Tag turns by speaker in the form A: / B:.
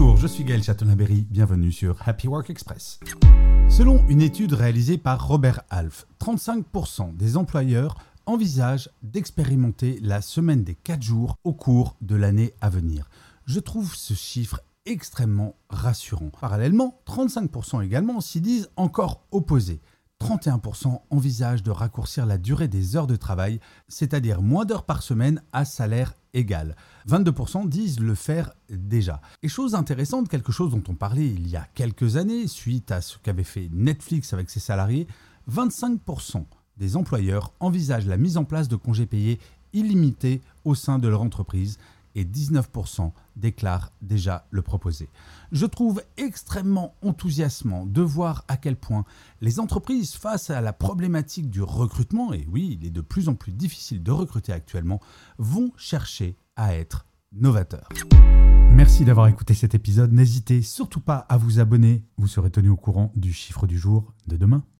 A: Bonjour, je suis Gaël Chatonaberry, bienvenue sur Happy Work Express. Selon une étude réalisée par Robert Half, 35% des employeurs envisagent d'expérimenter la semaine des 4 jours au cours de l'année à venir. Je trouve ce chiffre extrêmement rassurant. Parallèlement, 35% également s'y disent encore opposés. 31% envisagent de raccourcir la durée des heures de travail, c'est-à-dire moins d'heures par semaine à salaire égal. 22% disent le faire déjà. Et chose intéressante, quelque chose dont on parlait il y a quelques années, suite à ce qu'avait fait Netflix avec ses salariés, 25% des employeurs envisagent la mise en place de congés payés illimités au sein de leur entreprise et 19% déclarent déjà le proposer. Je trouve extrêmement enthousiasmant de voir à quel point les entreprises face à la problématique du recrutement, et oui, il est de plus en plus difficile de recruter actuellement, vont chercher à être novateurs. Merci d'avoir écouté cet épisode. N'hésitez surtout pas à vous abonner. Vous serez tenu au courant du chiffre du jour de demain.